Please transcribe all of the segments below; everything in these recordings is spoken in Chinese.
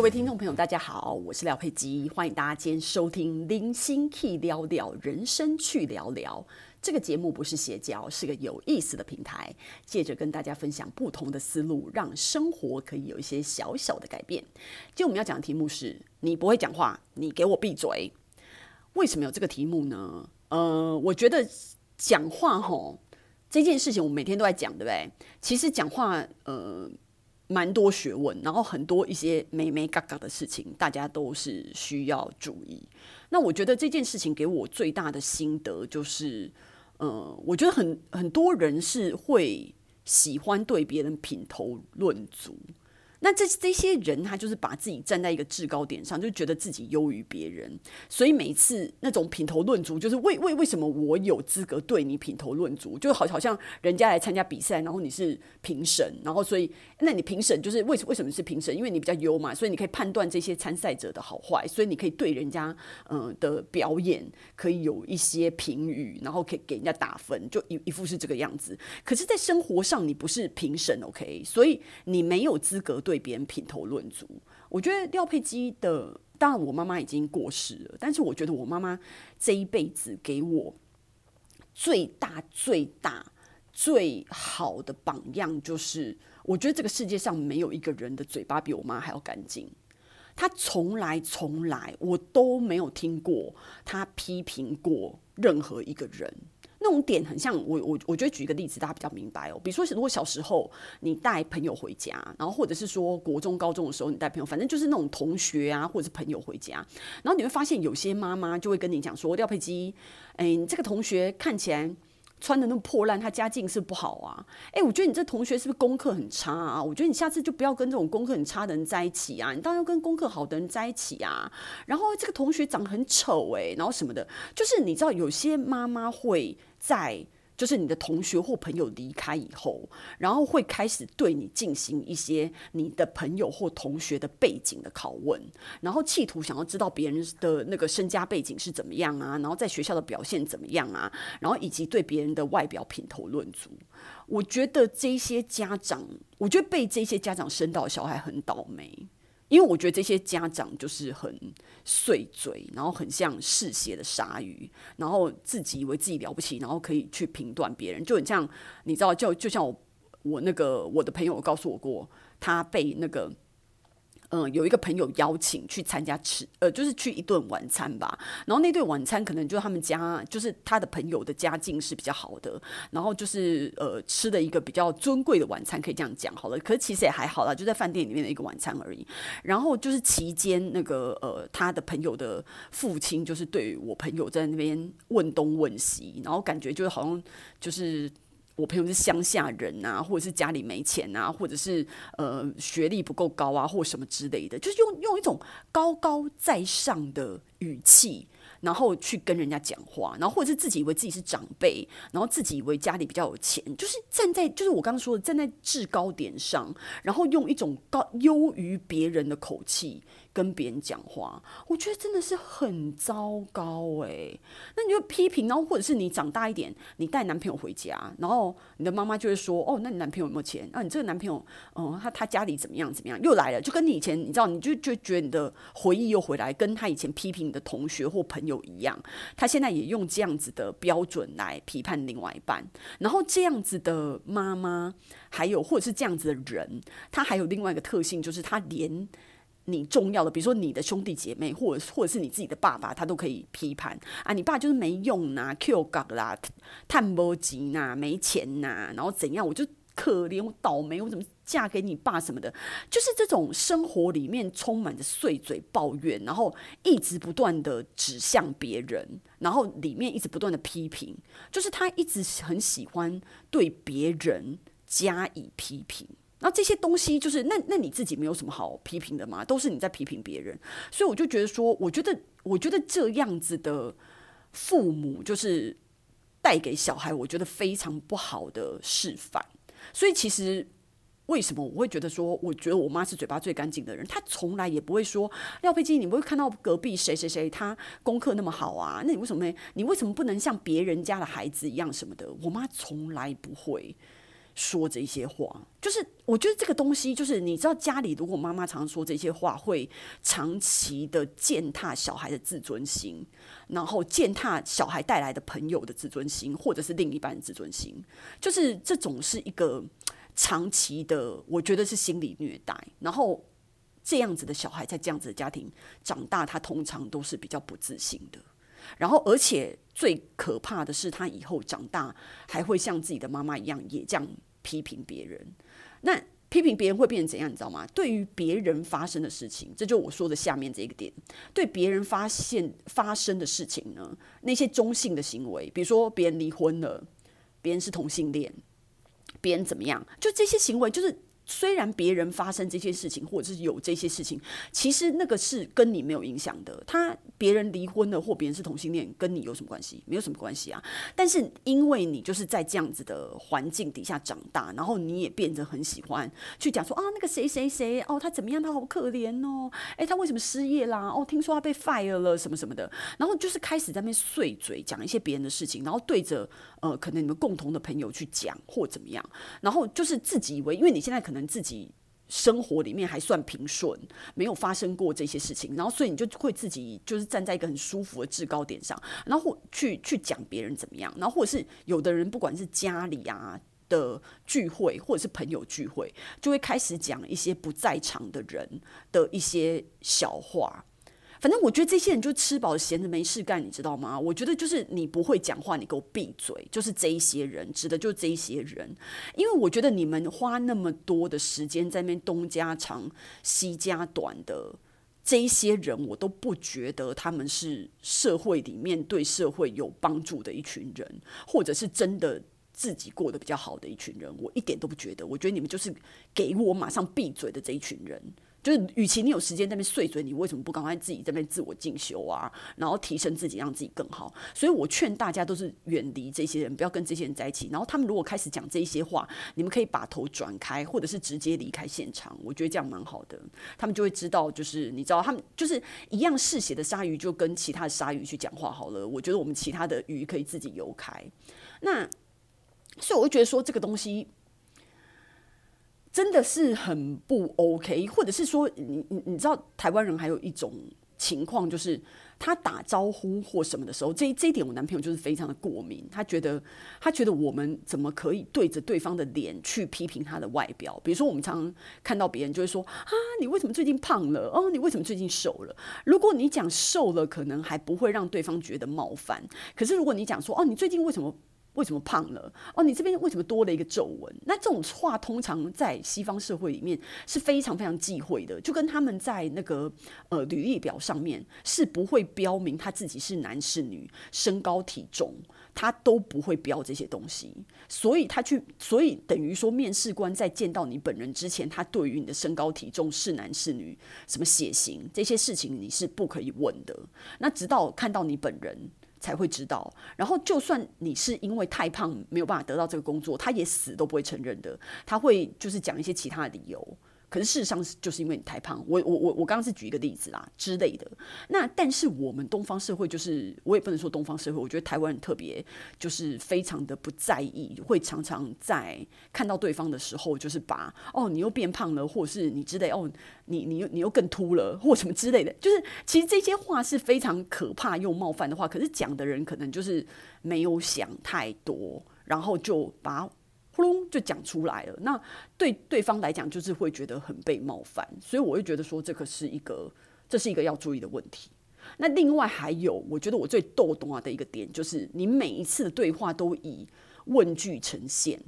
各位听众朋友，大家好，我是廖佩基，欢迎大家今天收听《零星 Key 聊聊人生去聊聊》这个节目，不是邪教，是个有意思的平台，借着跟大家分享不同的思路，让生活可以有一些小小的改变。今天我们要讲的题目是：你不会讲话，你给我闭嘴。为什么有这个题目呢？呃，我觉得讲话吼这件事情，我每天都在讲，对不对？其实讲话，呃。蛮多学问，然后很多一些美眉嘎嘎的事情，大家都是需要注意。那我觉得这件事情给我最大的心得就是，呃，我觉得很很多人是会喜欢对别人品头论足。那这这些人，他就是把自己站在一个制高点上，就觉得自己优于别人，所以每次那种品头论足，就是为为为什么我有资格对你品头论足，就好好像人家来参加比赛，然后你是评审，然后所以那你评审就是为为什么是评审？因为你比较优嘛，所以你可以判断这些参赛者的好坏，所以你可以对人家嗯、的表演可以有一些评语，然后可以给人家打分，就一一副是这个样子。可是，在生活上你不是评审，OK？所以你没有资格对。对别人品头论足，我觉得廖佩基的，当然我妈妈已经过世了，但是我觉得我妈妈这一辈子给我最大、最大、最好的榜样，就是我觉得这个世界上没有一个人的嘴巴比我妈还要干净。她从来、从来我都没有听过她批评过任何一个人。那种点很像我我我觉得举一个例子，大家比较明白哦。比如说，如果小时候你带朋友回家，然后或者是说国中高中的时候你带朋友，反正就是那种同学啊或者是朋友回家，然后你会发现有些妈妈就会跟你讲说：“廖佩基，哎，你这个同学看起来。”穿的那么破烂，他家境是不好啊？哎，我觉得你这同学是不是功课很差啊？我觉得你下次就不要跟这种功课很差的人在一起啊！你当然要跟功课好的人在一起啊。然后这个同学长得很丑哎，然后什么的，就是你知道有些妈妈会在。就是你的同学或朋友离开以后，然后会开始对你进行一些你的朋友或同学的背景的拷问，然后企图想要知道别人的那个身家背景是怎么样啊，然后在学校的表现怎么样啊，然后以及对别人的外表品头论足。我觉得这些家长，我觉得被这些家长生到小孩很倒霉。因为我觉得这些家长就是很碎嘴，然后很像嗜血的鲨鱼，然后自己以为自己了不起，然后可以去评断别人，就很像你知道，就就像我我那个我的朋友告诉我过，他被那个。嗯，有一个朋友邀请去参加吃，呃，就是去一顿晚餐吧。然后那顿晚餐可能就是他们家，就是他的朋友的家境是比较好的。然后就是呃，吃的一个比较尊贵的晚餐，可以这样讲好了。可是其实也还好啦，就在饭店里面的一个晚餐而已。然后就是期间那个呃，他的朋友的父亲就是对我朋友在那边问东问西，然后感觉就是好像就是。我朋友是乡下人啊，或者是家里没钱啊，或者是呃学历不够高啊，或什么之类的，就是用用一种高高在上的语气。然后去跟人家讲话，然后或者是自己以为自己是长辈，然后自己以为家里比较有钱，就是站在就是我刚刚说的站在制高点上，然后用一种高优于别人的口气跟别人讲话，我觉得真的是很糟糕诶。那你就批评，然后或者是你长大一点，你带男朋友回家，然后你的妈妈就会说：“哦，那你男朋友有没有钱？啊，你这个男朋友，哦，他他家里怎么样怎么样？又来了，就跟你以前你知道，你就就觉得你的回忆又回来，跟他以前批评你的同学或朋友。”一样，他现在也用这样子的标准来批判另外一半，然后这样子的妈妈，还有或者是这样子的人，他还有另外一个特性，就是他连你重要的，比如说你的兄弟姐妹，或者或者是你自己的爸爸，他都可以批判啊，你爸就是没用呐，Q 嘎啦，探波吉呐，没钱呐，然后怎样，我就。可怜我倒霉，我怎么嫁给你爸什么的，就是这种生活里面充满着碎嘴抱怨，然后一直不断的指向别人，然后里面一直不断的批评，就是他一直很喜欢对别人加以批评。那这些东西就是那那你自己没有什么好批评的吗？都是你在批评别人，所以我就觉得说，我觉得我觉得这样子的父母就是带给小孩，我觉得非常不好的示范。所以其实，为什么我会觉得说，我觉得我妈是嘴巴最干净的人？她从来也不会说廖佩金，你不会看到隔壁谁谁谁他功课那么好啊？那你为什么？你为什么不能像别人家的孩子一样什么的？我妈从来不会。说这些话，就是我觉得这个东西，就是你知道，家里如果妈妈常说这些话，会长期的践踏小孩的自尊心，然后践踏小孩带来的朋友的自尊心，或者是另一半的自尊心，就是这种是一个长期的，我觉得是心理虐待。然后这样子的小孩在这样子的家庭长大，他通常都是比较不自信的。然后，而且最可怕的是，他以后长大还会像自己的妈妈一样，也这样。批评别人，那批评别人会变成怎样？你知道吗？对于别人发生的事情，这就我说的下面这个点。对别人发现发生的事情呢，那些中性的行为，比如说别人离婚了，别人是同性恋，别人怎么样，就这些行为，就是。虽然别人发生这些事情，或者是有这些事情，其实那个是跟你没有影响的。他别人离婚了，或别人是同性恋，跟你有什么关系？没有什么关系啊。但是因为你就是在这样子的环境底下长大，然后你也变得很喜欢去讲说啊，那个谁谁谁哦，他怎么样？他好可怜哦。诶，他为什么失业啦？哦，听说他被 fire 了什么什么的。然后就 是开始在那边碎嘴讲一些别人的事情，然后对着呃可能你们共同的朋友去讲或怎么样，然后就是自己以为，因为你现在可能。自己生活里面还算平顺，没有发生过这些事情，然后所以你就会自己就是站在一个很舒服的制高点上，然后去去讲别人怎么样，然后或者是有的人不管是家里啊的聚会，或者是朋友聚会，就会开始讲一些不在场的人的一些小话。反正我觉得这些人就吃饱闲着没事干，你知道吗？我觉得就是你不会讲话，你给我闭嘴。就是这一些人，指的就是这一些人，因为我觉得你们花那么多的时间在那边东家长西家短的这一些人，我都不觉得他们是社会里面对社会有帮助的一群人，或者是真的自己过得比较好的一群人，我一点都不觉得。我觉得你们就是给我马上闭嘴的这一群人。就是，与其你有时间在那边碎嘴，你为什么不赶快自己在那边自我进修啊？然后提升自己，让自己更好。所以我劝大家都是远离这些人，不要跟这些人在一起。然后他们如果开始讲这些话，你们可以把头转开，或者是直接离开现场。我觉得这样蛮好的，他们就会知道，就是你知道，他们就是一样嗜血的鲨鱼，就跟其他的鲨鱼去讲话好了。我觉得我们其他的鱼可以自己游开。那所以我会觉得说这个东西。真的是很不 OK，或者是说你，你你知道，台湾人还有一种情况，就是他打招呼或什么的时候，这这一点我男朋友就是非常的过敏，他觉得他觉得我们怎么可以对着对方的脸去批评他的外表？比如说，我们常常看到别人就会说啊，你为什么最近胖了？哦，你为什么最近瘦了？如果你讲瘦了，可能还不会让对方觉得冒犯，可是如果你讲说哦，你最近为什么？为什么胖了？哦，你这边为什么多了一个皱纹？那这种话通常在西方社会里面是非常非常忌讳的，就跟他们在那个呃履历表上面是不会标明他自己是男是女、身高体重，他都不会标这些东西。所以他去，所以等于说面试官在见到你本人之前，他对于你的身高体重是男是女、什么血型这些事情你是不可以问的。那直到看到你本人。才会知道，然后就算你是因为太胖没有办法得到这个工作，他也死都不会承认的，他会就是讲一些其他的理由。可是事实上是就是因为你太胖，我我我我刚刚是举一个例子啦之类的。那但是我们东方社会就是我也不能说东方社会，我觉得台湾人特别就是非常的不在意，会常常在看到对方的时候，就是把哦你又变胖了，或者是你之类哦你你又你又更秃了，或什么之类的，就是其实这些话是非常可怕又冒犯的话，可是讲的人可能就是没有想太多，然后就把。呼隆就讲出来了，那对对方来讲就是会觉得很被冒犯，所以我会觉得说这个是一个，这是一个要注意的问题。那另外还有，我觉得我最逗懂啊的一个点就是，你每一次的对话都以问句呈现，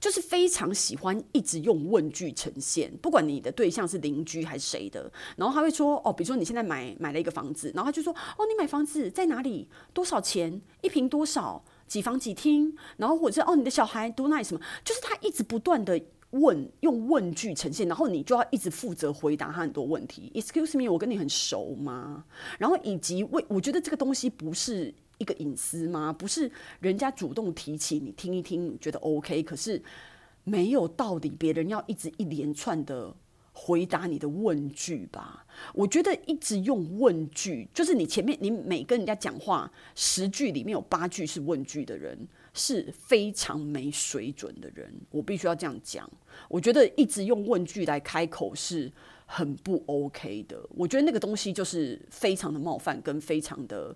就是非常喜欢一直用问句呈现，不管你的对象是邻居还是谁的，然后他会说哦，比如说你现在买买了一个房子，然后他就说哦，你买房子在哪里？多少钱？一平多少？几房几厅，然后或者哦，你的小孩读那什么？就是他一直不断的问，用问句呈现，然后你就要一直负责回答他很多问题。Excuse me，我跟你很熟吗？然后以及为，我觉得这个东西不是一个隐私吗？不是人家主动提起，你听一听，你觉得 OK，可是没有道理，别人要一直一连串的回答你的问句吧。我觉得一直用问句，就是你前面你每跟人家讲话十句里面有八句是问句的人，是非常没水准的人。我必须要这样讲。我觉得一直用问句来开口是很不 OK 的。我觉得那个东西就是非常的冒犯，跟非常的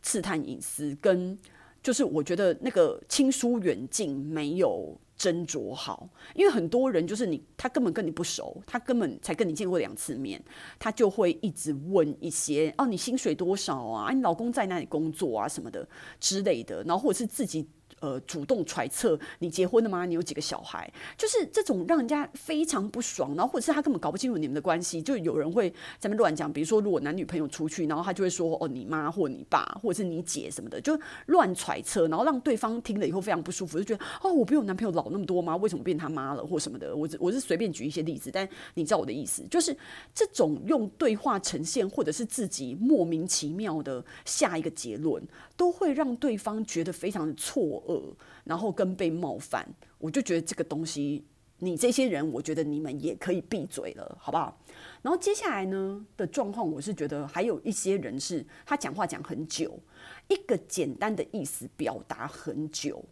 刺探隐私，跟就是我觉得那个亲疏远近没有。斟酌好，因为很多人就是你，他根本跟你不熟，他根本才跟你见过两次面，他就会一直问一些哦，你薪水多少啊？你老公在哪里工作啊？什么的之类的，然后或者是自己。呃，主动揣测你结婚了吗？你有几个小孩？就是这种让人家非常不爽，然后或者是他根本搞不清楚你们的关系，就有人会在那乱讲。比如说，如果男女朋友出去，然后他就会说：“哦，你妈或你爸，或者是你姐什么的，就乱揣测，然后让对方听了以后非常不舒服，就觉得哦，我比我男朋友老那么多吗？为什么变他妈了或什么的？”我我是随便举一些例子，但你知道我的意思，就是这种用对话呈现，或者是自己莫名其妙的下一个结论，都会让对方觉得非常的错恶。然后跟被冒犯，我就觉得这个东西，你这些人，我觉得你们也可以闭嘴了，好不好？然后接下来呢的状况，我是觉得还有一些人是他讲话讲很久，一个简单的意思表达很久。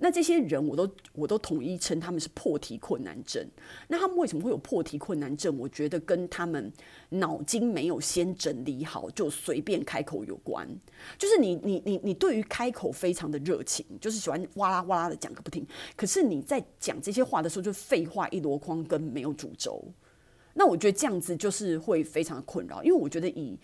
那这些人，我都我都统一称他们是破题困难症。那他们为什么会有破题困难症？我觉得跟他们脑筋没有先整理好就随便开口有关。就是你你你你对于开口非常的热情，就是喜欢哇啦哇啦的讲个不停。可是你在讲这些话的时候，就废话一箩筐，跟没有主轴。那我觉得这样子就是会非常的困扰，因为我觉得以。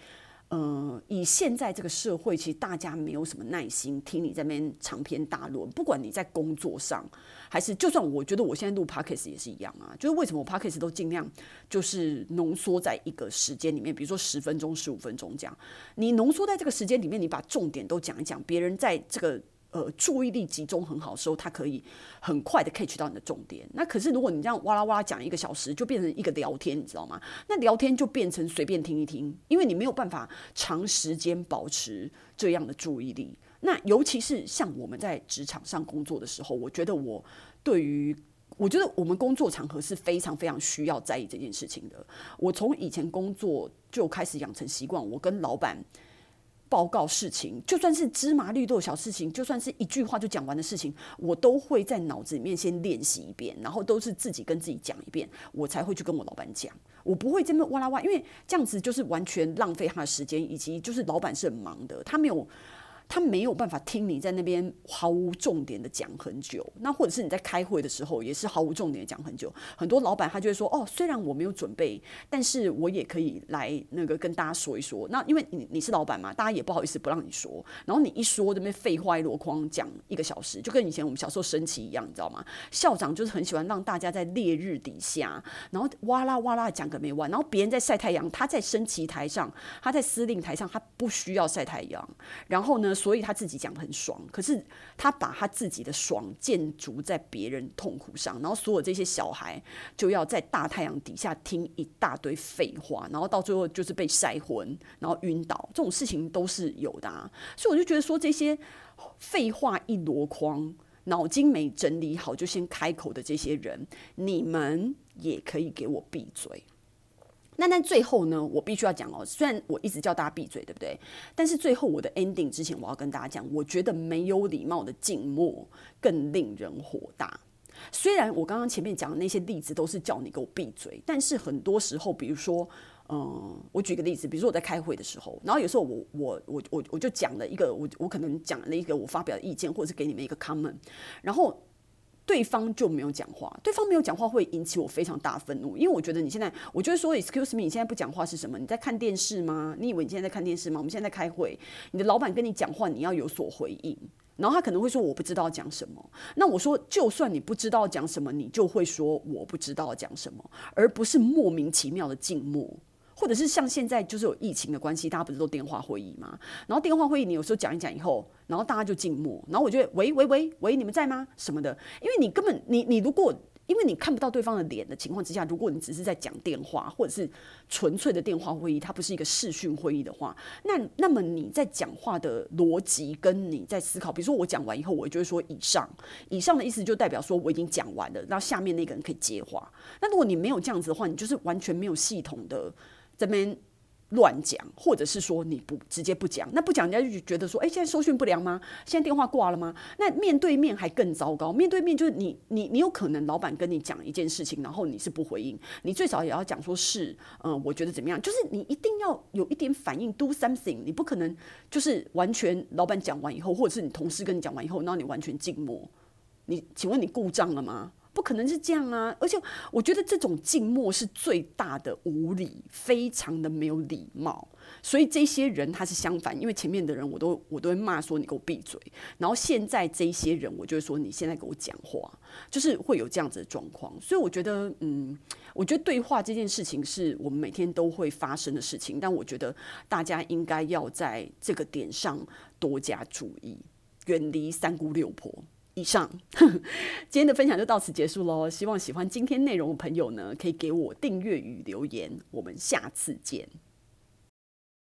嗯，以现在这个社会，其实大家没有什么耐心听你在那边长篇大论。不管你在工作上，还是就算我觉得我现在录 podcast 也是一样啊。就是为什么我 podcast 都尽量就是浓缩在一个时间里面，比如说十分钟、十五分钟这样。你浓缩在这个时间里面，你把重点都讲一讲，别人在这个。呃，注意力集中很好的时候，他可以很快的 catch 到你的重点。那可是如果你这样哇啦哇啦讲一个小时，就变成一个聊天，你知道吗？那聊天就变成随便听一听，因为你没有办法长时间保持这样的注意力。那尤其是像我们在职场上工作的时候，我觉得我对于我觉得我们工作场合是非常非常需要在意这件事情的。我从以前工作就开始养成习惯，我跟老板。报告事情，就算是芝麻绿豆小事情，就算是一句话就讲完的事情，我都会在脑子里面先练习一遍，然后都是自己跟自己讲一遍，我才会去跟我老板讲。我不会这么哇啦哇，因为这样子就是完全浪费他的时间，以及就是老板是很忙的，他没有。他没有办法听你在那边毫无重点的讲很久，那或者是你在开会的时候也是毫无重点的讲很久。很多老板他就会说：“哦，虽然我没有准备，但是我也可以来那个跟大家说一说。”那因为你你是老板嘛，大家也不好意思不让你说。然后你一说，这边废话一箩筐讲一个小时，就跟以前我们小时候升旗一样，你知道吗？校长就是很喜欢让大家在烈日底下，然后哇啦哇啦讲个没完。然后别人在晒太阳，他在升旗台上，他在司令台上，他不需要晒太阳。然后呢？所以他自己讲的很爽，可是他把他自己的爽建筑在别人痛苦上，然后所有这些小孩就要在大太阳底下听一大堆废话，然后到最后就是被晒昏，然后晕倒，这种事情都是有的啊。所以我就觉得说，这些废话一箩筐，脑筋没整理好就先开口的这些人，你们也可以给我闭嘴。那但最后呢，我必须要讲哦，虽然我一直叫大家闭嘴，对不对？但是最后我的 ending 之前，我要跟大家讲，我觉得没有礼貌的静默更令人火大。虽然我刚刚前面讲的那些例子都是叫你给我闭嘴，但是很多时候，比如说，嗯，我举个例子，比如说我在开会的时候，然后有时候我我我我我就讲了一个，我我可能讲了一个我发表的意见，或者是给你们一个 comment，然后。对方就没有讲话，对方没有讲话会引起我非常大愤怒，因为我觉得你现在，我就会说，excuse me，你现在不讲话是什么？你在看电视吗？你以为你现在在看电视吗？我们现在在开会，你的老板跟你讲话，你要有所回应。然后他可能会说我不知道讲什么，那我说就算你不知道讲什么，你就会说我不知道讲什么，而不是莫名其妙的静默。或者是像现在就是有疫情的关系，大家不是都电话会议吗？然后电话会议你有时候讲一讲以后，然后大家就静默，然后我觉得喂喂喂喂，你们在吗？什么的？因为你根本你你如果因为你看不到对方的脸的情况之下，如果你只是在讲电话，或者是纯粹的电话会议，它不是一个视讯会议的话，那那么你在讲话的逻辑跟你在思考，比如说我讲完以后，我就会说以上，以上的意思就代表说我已经讲完了，然后下面那个人可以接话。那如果你没有这样子的话，你就是完全没有系统的这边。乱讲，或者是说你不直接不讲，那不讲人家就觉得说，哎，现在收讯不良吗？现在电话挂了吗？那面对面还更糟糕，面对面就是你你你有可能老板跟你讲一件事情，然后你是不回应，你最少也要讲说是，嗯，我觉得怎么样？就是你一定要有一点反应，do something，你不可能就是完全老板讲完以后，或者是你同事跟你讲完以后，然后你完全静默。你请问你故障了吗？不可能是这样啊！而且我觉得这种静默是最大的无礼，非常的没有礼貌。所以这些人他是相反，因为前面的人我都我都会骂说你给我闭嘴，然后现在这些人我就会说你现在给我讲话，就是会有这样子的状况。所以我觉得，嗯，我觉得对话这件事情是我们每天都会发生的事情，但我觉得大家应该要在这个点上多加注意，远离三姑六婆。以上，今天的分享就到此结束喽。希望喜欢今天内容的朋友呢，可以给我订阅与留言。我们下次见。